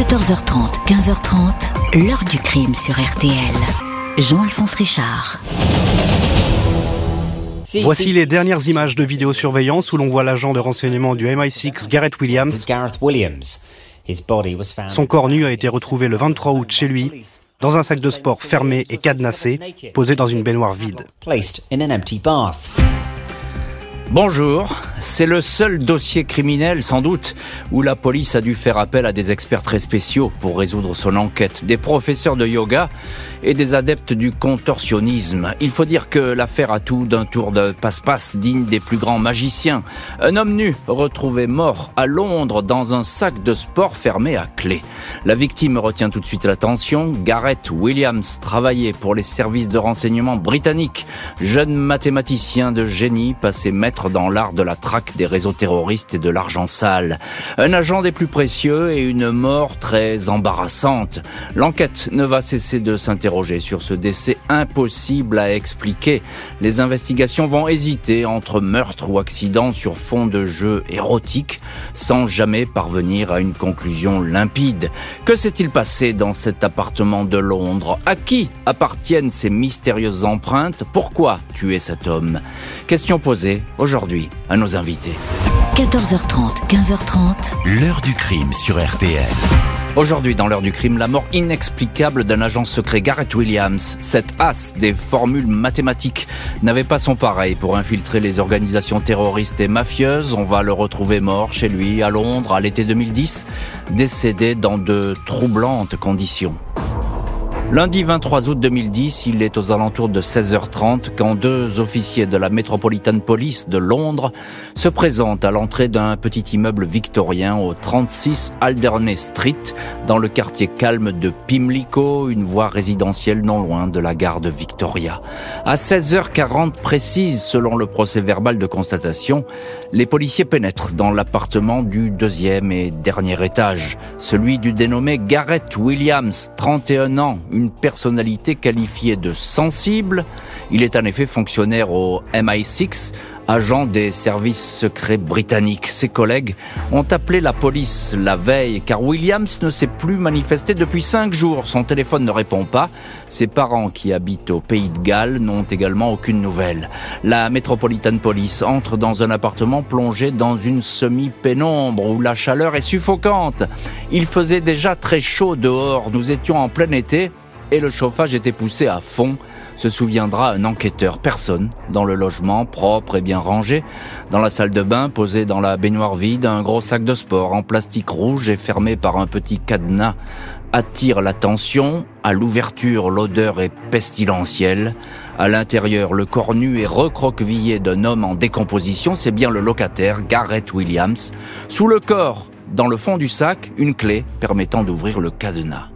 14h30, 15h30, l'heure du crime sur RTL. Jean-Alphonse Richard. Voici les dernières images de vidéosurveillance où l'on voit l'agent de renseignement du MI6 Garrett Williams. Son corps nu a été retrouvé le 23 août chez lui, dans un sac de sport fermé et cadenassé, posé dans une baignoire vide. Bonjour, c'est le seul dossier criminel sans doute où la police a dû faire appel à des experts très spéciaux pour résoudre son enquête, des professeurs de yoga et des adeptes du contorsionnisme. Il faut dire que l'affaire a tout d'un tour de passe-passe digne des plus grands magiciens. Un homme nu retrouvé mort à Londres dans un sac de sport fermé à clé. La victime retient tout de suite l'attention. Gareth Williams travaillait pour les services de renseignement britanniques. Jeune mathématicien de génie passé maître dans l'art de la traque des réseaux terroristes et de l'argent sale. Un agent des plus précieux et une mort très embarrassante. L'enquête ne va cesser de s'interroger sur ce décès impossible à expliquer. Les investigations vont hésiter entre meurtre ou accident sur fond de jeu érotique sans jamais parvenir à une conclusion limpide. Que s'est-il passé dans cet appartement de Londres? À qui appartiennent ces mystérieuses empreintes? Pourquoi tuer cet homme? Question posée à nos invités. 14h30, 15h30. L'heure du crime sur RTL. Aujourd'hui, dans l'heure du crime, la mort inexplicable d'un agent secret, Garrett Williams. Cet as des formules mathématiques n'avait pas son pareil pour infiltrer les organisations terroristes et mafieuses. On va le retrouver mort chez lui à Londres à l'été 2010, décédé dans de troublantes conditions. Lundi 23 août 2010, il est aux alentours de 16h30 quand deux officiers de la Metropolitan Police de Londres se présentent à l'entrée d'un petit immeuble victorien au 36 Alderney Street, dans le quartier calme de Pimlico, une voie résidentielle non loin de la gare de Victoria. À 16h40 précise, selon le procès verbal de constatation, les policiers pénètrent dans l'appartement du deuxième et dernier étage, celui du dénommé Garrett Williams, 31 ans, personnalité qualifiée de sensible. Il est en effet fonctionnaire au MI6, agent des services secrets britanniques. Ses collègues ont appelé la police la veille car Williams ne s'est plus manifesté depuis cinq jours. Son téléphone ne répond pas. Ses parents qui habitent au pays de Galles n'ont également aucune nouvelle. La Metropolitan Police entre dans un appartement plongé dans une semi-pénombre où la chaleur est suffocante. Il faisait déjà très chaud dehors. Nous étions en plein été et le chauffage était poussé à fond, se souviendra un enquêteur. Personne dans le logement, propre et bien rangé. Dans la salle de bain, posé dans la baignoire vide, un gros sac de sport en plastique rouge et fermé par un petit cadenas attire l'attention. À l'ouverture, l'odeur est pestilentielle. À l'intérieur, le corps nu et recroquevillé d'un homme en décomposition. C'est bien le locataire, Garrett Williams. Sous le corps, dans le fond du sac, une clé permettant d'ouvrir le cadenas.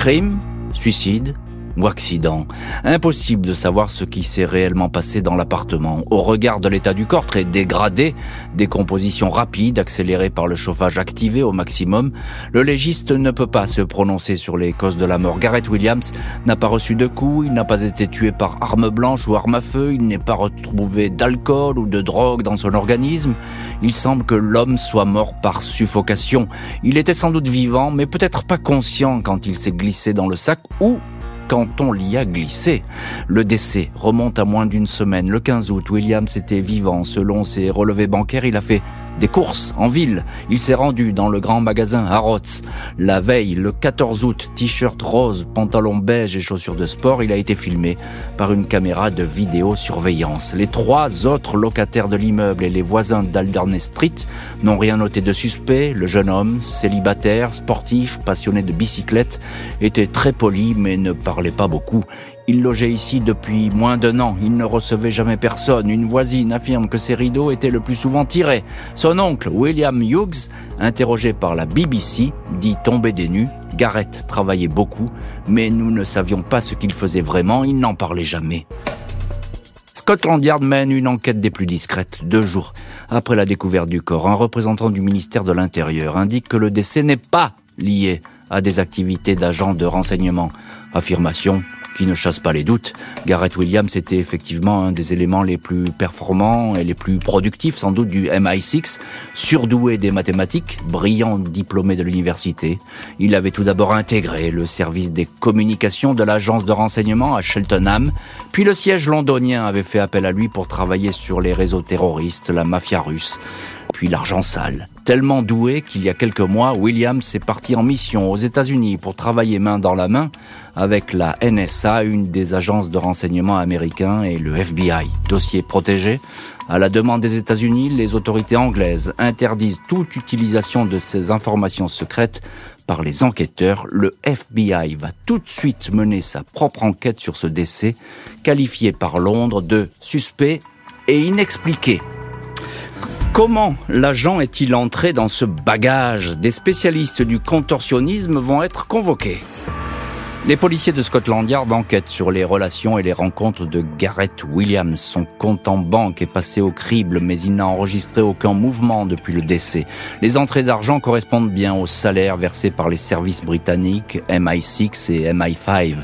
Crime, suicide, ou accident. Impossible de savoir ce qui s'est réellement passé dans l'appartement. Au regard de l'état du corps très dégradé, décomposition rapide accélérée par le chauffage activé au maximum, le légiste ne peut pas se prononcer sur les causes de la mort. Garrett Williams n'a pas reçu de coups, il n'a pas été tué par arme blanche ou arme à feu, il n'est pas retrouvé d'alcool ou de drogue dans son organisme. Il semble que l'homme soit mort par suffocation. Il était sans doute vivant, mais peut-être pas conscient quand il s'est glissé dans le sac ou quand on l'y a glissé. Le décès remonte à moins d'une semaine. Le 15 août, Williams était vivant. Selon ses relevés bancaires, il a fait des courses en ville. Il s'est rendu dans le grand magasin Harrods. La veille, le 14 août, t-shirt rose, pantalon beige et chaussures de sport, il a été filmé par une caméra de vidéosurveillance. Les trois autres locataires de l'immeuble et les voisins d'Alderney Street n'ont rien noté de suspect. Le jeune homme, célibataire, sportif, passionné de bicyclette, était très poli mais ne parlait pas beaucoup. Il logeait ici depuis moins d'un an. Il ne recevait jamais personne. Une voisine affirme que ses rideaux étaient le plus souvent tirés. Son oncle, William Hughes, interrogé par la BBC, dit tomber des nues. Garrett travaillait beaucoup, mais nous ne savions pas ce qu'il faisait vraiment. Il n'en parlait jamais. Scotland Yard mène une enquête des plus discrètes. Deux jours après la découverte du corps, un représentant du ministère de l'Intérieur indique que le décès n'est pas lié à des activités d'agents de renseignement. Affirmation qui ne chasse pas les doutes. Garrett Williams était effectivement un des éléments les plus performants et les plus productifs sans doute du MI6, surdoué des mathématiques, brillant diplômé de l'université. Il avait tout d'abord intégré le service des communications de l'agence de renseignement à Cheltenham, puis le siège londonien avait fait appel à lui pour travailler sur les réseaux terroristes, la mafia russe puis l'argent sale. Tellement doué qu'il y a quelques mois, Williams est parti en mission aux États-Unis pour travailler main dans la main avec la NSA, une des agences de renseignement américains, et le FBI. Dossier protégé. À la demande des États-Unis, les autorités anglaises interdisent toute utilisation de ces informations secrètes par les enquêteurs. Le FBI va tout de suite mener sa propre enquête sur ce décès, qualifié par Londres de suspect et inexpliqué. Comment l'agent est-il entré dans ce bagage Des spécialistes du contorsionnisme vont être convoqués. Les policiers de Scotland Yard enquêtent sur les relations et les rencontres de Garrett Williams. Son compte en banque est passé au crible, mais il n'a enregistré aucun mouvement depuis le décès. Les entrées d'argent correspondent bien aux salaires versés par les services britanniques MI6 et MI5.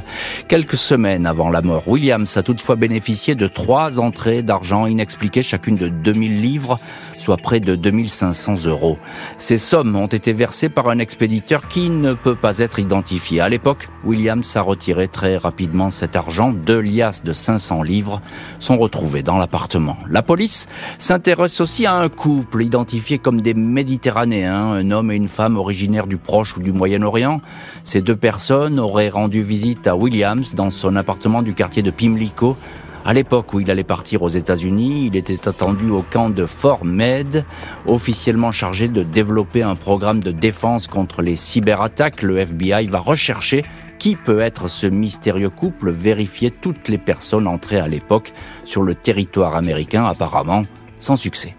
Quelques semaines avant la mort, Williams a toutefois bénéficié de trois entrées d'argent inexpliquées, chacune de 2000 livres, soit près de 2500 euros. Ces sommes ont été versées par un expéditeur qui ne peut pas être identifié. À l'époque, Williams a retiré très rapidement cet argent. Deux liasses de 500 livres sont retrouvées dans l'appartement. La police s'intéresse aussi à un couple identifié comme des Méditerranéens, un homme et une femme originaires du Proche ou du Moyen-Orient. Ces deux personnes auraient rendu visite à Williams dans son appartement du quartier de Pimlico à l'époque où il allait partir aux États-Unis, il était attendu au camp de Fort Med, officiellement chargé de développer un programme de défense contre les cyberattaques. Le FBI va rechercher qui peut être ce mystérieux couple, vérifier toutes les personnes entrées à l'époque sur le territoire américain, apparemment sans succès.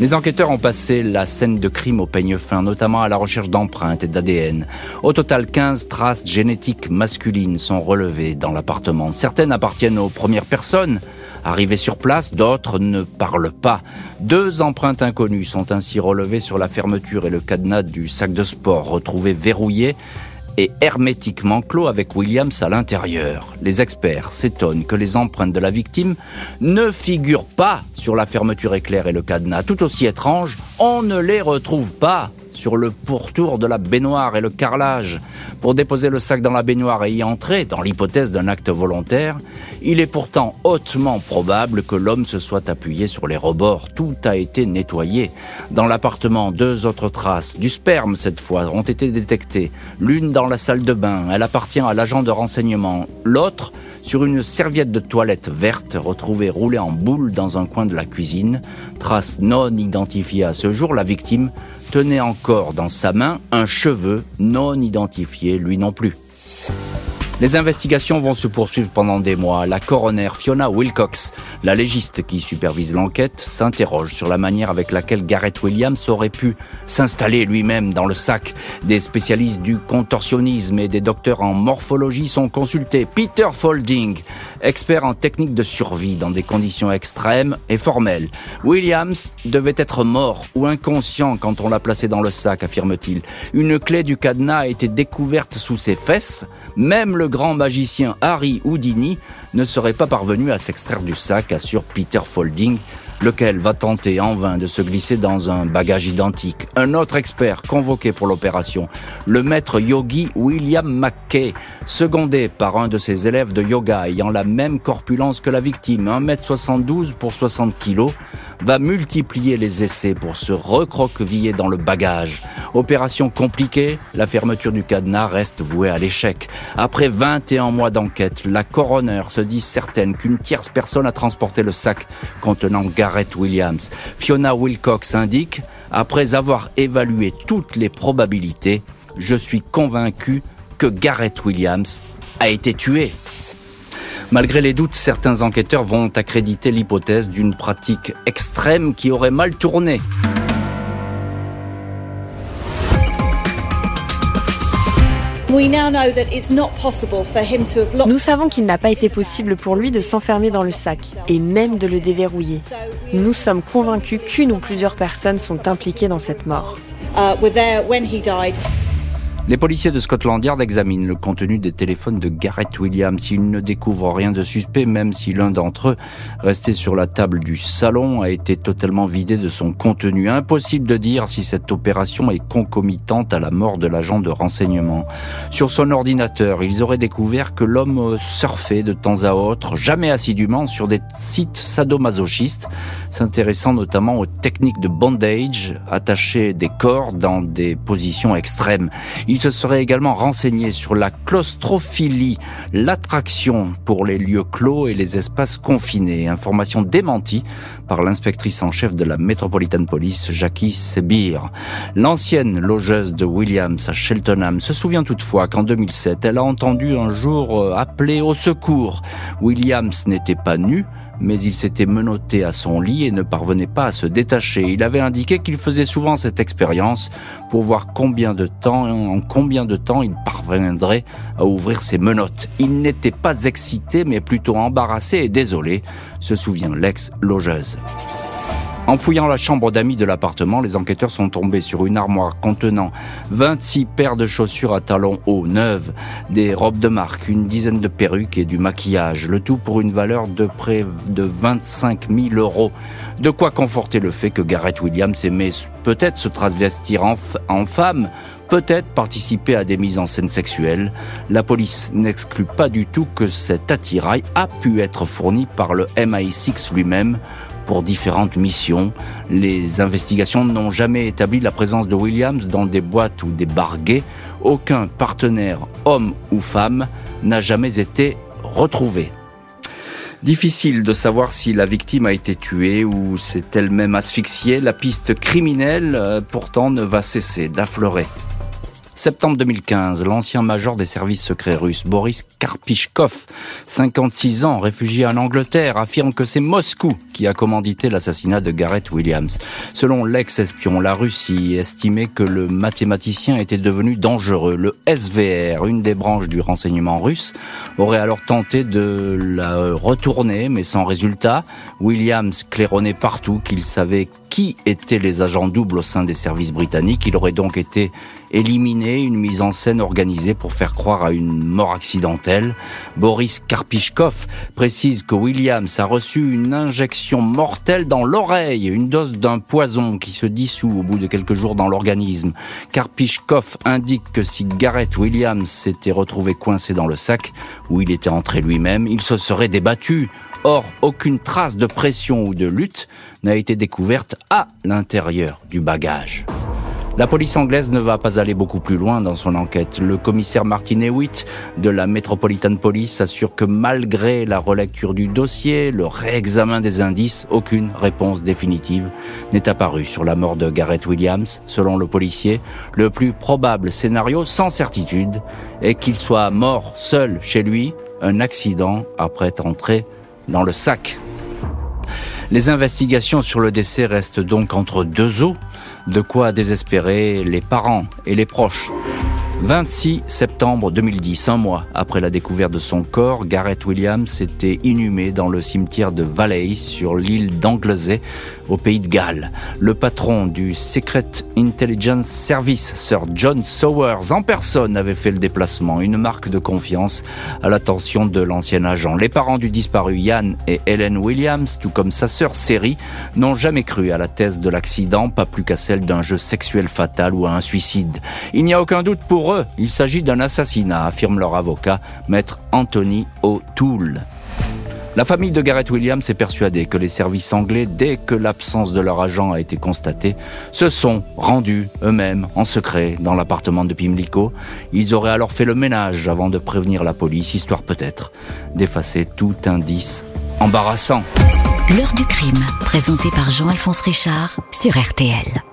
Les enquêteurs ont passé la scène de crime au peigne fin, notamment à la recherche d'empreintes et d'ADN. Au total, 15 traces génétiques masculines sont relevées dans l'appartement. Certaines appartiennent aux premières personnes, Arrivées sur place, d'autres ne parlent pas. Deux empreintes inconnues sont ainsi relevées sur la fermeture et le cadenas du sac de sport retrouvé verrouillé et hermétiquement clos avec Williams à l'intérieur. Les experts s'étonnent que les empreintes de la victime ne figurent pas sur la fermeture éclair et le cadenas. Tout aussi étrange, on ne les retrouve pas sur le pourtour de la baignoire et le carrelage. Pour déposer le sac dans la baignoire et y entrer, dans l'hypothèse d'un acte volontaire, il est pourtant hautement probable que l'homme se soit appuyé sur les rebords. Tout a été nettoyé. Dans l'appartement, deux autres traces, du sperme cette fois, ont été détectées. L'une dans la salle de bain, elle appartient à l'agent de renseignement. L'autre, sur une serviette de toilette verte retrouvée roulée en boule dans un coin de la cuisine. Trace non identifiée à ce jour, la victime tenait encore dans sa main un cheveu non identifié, lui non plus. Les investigations vont se poursuivre pendant des mois. La coroner Fiona Wilcox, la légiste qui supervise l'enquête, s'interroge sur la manière avec laquelle Garrett Williams aurait pu s'installer lui-même dans le sac. Des spécialistes du contorsionnisme et des docteurs en morphologie sont consultés. Peter Folding, expert en technique de survie dans des conditions extrêmes et formelles. Williams devait être mort ou inconscient quand on l'a placé dans le sac, affirme-t-il. Une clé du cadenas a été découverte sous ses fesses. Même le grand magicien Harry Houdini ne serait pas parvenu à s'extraire du sac, assure Peter Folding, lequel va tenter en vain de se glisser dans un bagage identique. Un autre expert convoqué pour l'opération, le maître yogi William McKay, secondé par un de ses élèves de yoga ayant la même corpulence que la victime, 1m72 pour 60 kg, va multiplier les essais pour se recroqueviller dans le bagage. Opération compliquée, la fermeture du cadenas reste vouée à l'échec. Après 21 mois d'enquête, la coroner se dit certaine qu'une tierce personne a transporté le sac contenant Garrett Williams. Fiona Wilcox indique, après avoir évalué toutes les probabilités, je suis convaincu que Garrett Williams a été tué. Malgré les doutes, certains enquêteurs vont accréditer l'hypothèse d'une pratique extrême qui aurait mal tourné. Nous savons qu'il n'a pas été possible pour lui de s'enfermer dans le sac et même de le déverrouiller. Nous sommes convaincus qu'une ou plusieurs personnes sont impliquées dans cette mort. Les policiers de Scotland Yard examinent le contenu des téléphones de Garrett Williams. Ils ne découvrent rien de suspect, même si l'un d'entre eux, resté sur la table du salon, a été totalement vidé de son contenu. Impossible de dire si cette opération est concomitante à la mort de l'agent de renseignement. Sur son ordinateur, ils auraient découvert que l'homme surfait de temps à autre, jamais assidûment, sur des sites sadomasochistes, s'intéressant notamment aux techniques de bondage, attacher des corps dans des positions extrêmes. Se serait également renseigné sur la claustrophilie, l'attraction pour les lieux clos et les espaces confinés. Information démentie par l'inspectrice en chef de la Metropolitan Police, Jackie Sebir. L'ancienne logeuse de Williams à Cheltenham se souvient toutefois qu'en 2007, elle a entendu un jour euh, appeler au secours. Williams n'était pas nu, mais il s'était menotté à son lit et ne parvenait pas à se détacher. Il avait indiqué qu'il faisait souvent cette expérience pour voir combien de temps, en combien de temps il parviendrait à ouvrir ses menottes. Il n'était pas excité, mais plutôt embarrassé et désolé, se souvient l'ex-logeuse. En fouillant la chambre d'amis de l'appartement, les enquêteurs sont tombés sur une armoire contenant 26 paires de chaussures à talons hauts neuves, des robes de marque, une dizaine de perruques et du maquillage, le tout pour une valeur de près de 25 000 euros. De quoi conforter le fait que Garrett Williams aimait peut-être se transvestir en, en femme, peut-être participer à des mises en scène sexuelles. La police n'exclut pas du tout que cet attirail a pu être fourni par le MI6 lui-même pour différentes missions. Les investigations n'ont jamais établi la présence de Williams dans des boîtes ou des bars gays. Aucun partenaire, homme ou femme, n'a jamais été retrouvé. Difficile de savoir si la victime a été tuée ou s'est elle-même asphyxiée. La piste criminelle, euh, pourtant, ne va cesser d'affleurer. Septembre 2015, l'ancien major des services secrets russes, Boris Karpichkov, 56 ans, réfugié en Angleterre, affirme que c'est Moscou qui a commandité l'assassinat de Garrett Williams. Selon l'ex-espion, la Russie estimait que le mathématicien était devenu dangereux. Le SVR, une des branches du renseignement russe, aurait alors tenté de la retourner, mais sans résultat. Williams claironnait partout qu'il savait qui étaient les agents doubles au sein des services britanniques. Il aurait donc été éliminé, une mise en scène organisée pour faire croire à une mort accidentelle. Boris Karpichkov précise que Williams a reçu une injection mortelle dans l'oreille, une dose d'un poison qui se dissout au bout de quelques jours dans l'organisme. Karpichkov indique que si Garrett Williams s'était retrouvé coincé dans le sac où il était entré lui-même, il se serait débattu. Or, aucune trace de pression ou de lutte n'a été découverte à l'intérieur du bagage. La police anglaise ne va pas aller beaucoup plus loin dans son enquête. Le commissaire Martin Hewitt de la Metropolitan Police assure que malgré la relecture du dossier, le réexamen des indices, aucune réponse définitive n'est apparue sur la mort de Garrett Williams. Selon le policier, le plus probable scénario, sans certitude, est qu'il soit mort seul chez lui, un accident après être entré dans le sac. Les investigations sur le décès restent donc entre deux eaux, de quoi désespérer les parents et les proches. 26 septembre 2010, un mois après la découverte de son corps, Garrett Williams était inhumé dans le cimetière de Valais sur l'île d'Anglesey au pays de Galles. Le patron du Secret Intelligence Service, Sir John Sowers, en personne avait fait le déplacement, une marque de confiance à l'attention de l'ancien agent. Les parents du disparu Ian et Helen Williams, tout comme sa sœur Seri, n'ont jamais cru à la thèse de l'accident, pas plus qu'à celle d'un jeu sexuel fatal ou à un suicide. Il n'y a aucun doute pour il s'agit d'un assassinat, affirme leur avocat, maître Anthony O'Toole. La famille de Garrett Williams est persuadée que les services anglais, dès que l'absence de leur agent a été constatée, se sont rendus eux-mêmes en secret dans l'appartement de Pimlico. Ils auraient alors fait le ménage avant de prévenir la police, histoire peut-être d'effacer tout indice embarrassant. L'heure du crime, présenté par Jean-Alphonse Richard sur RTL.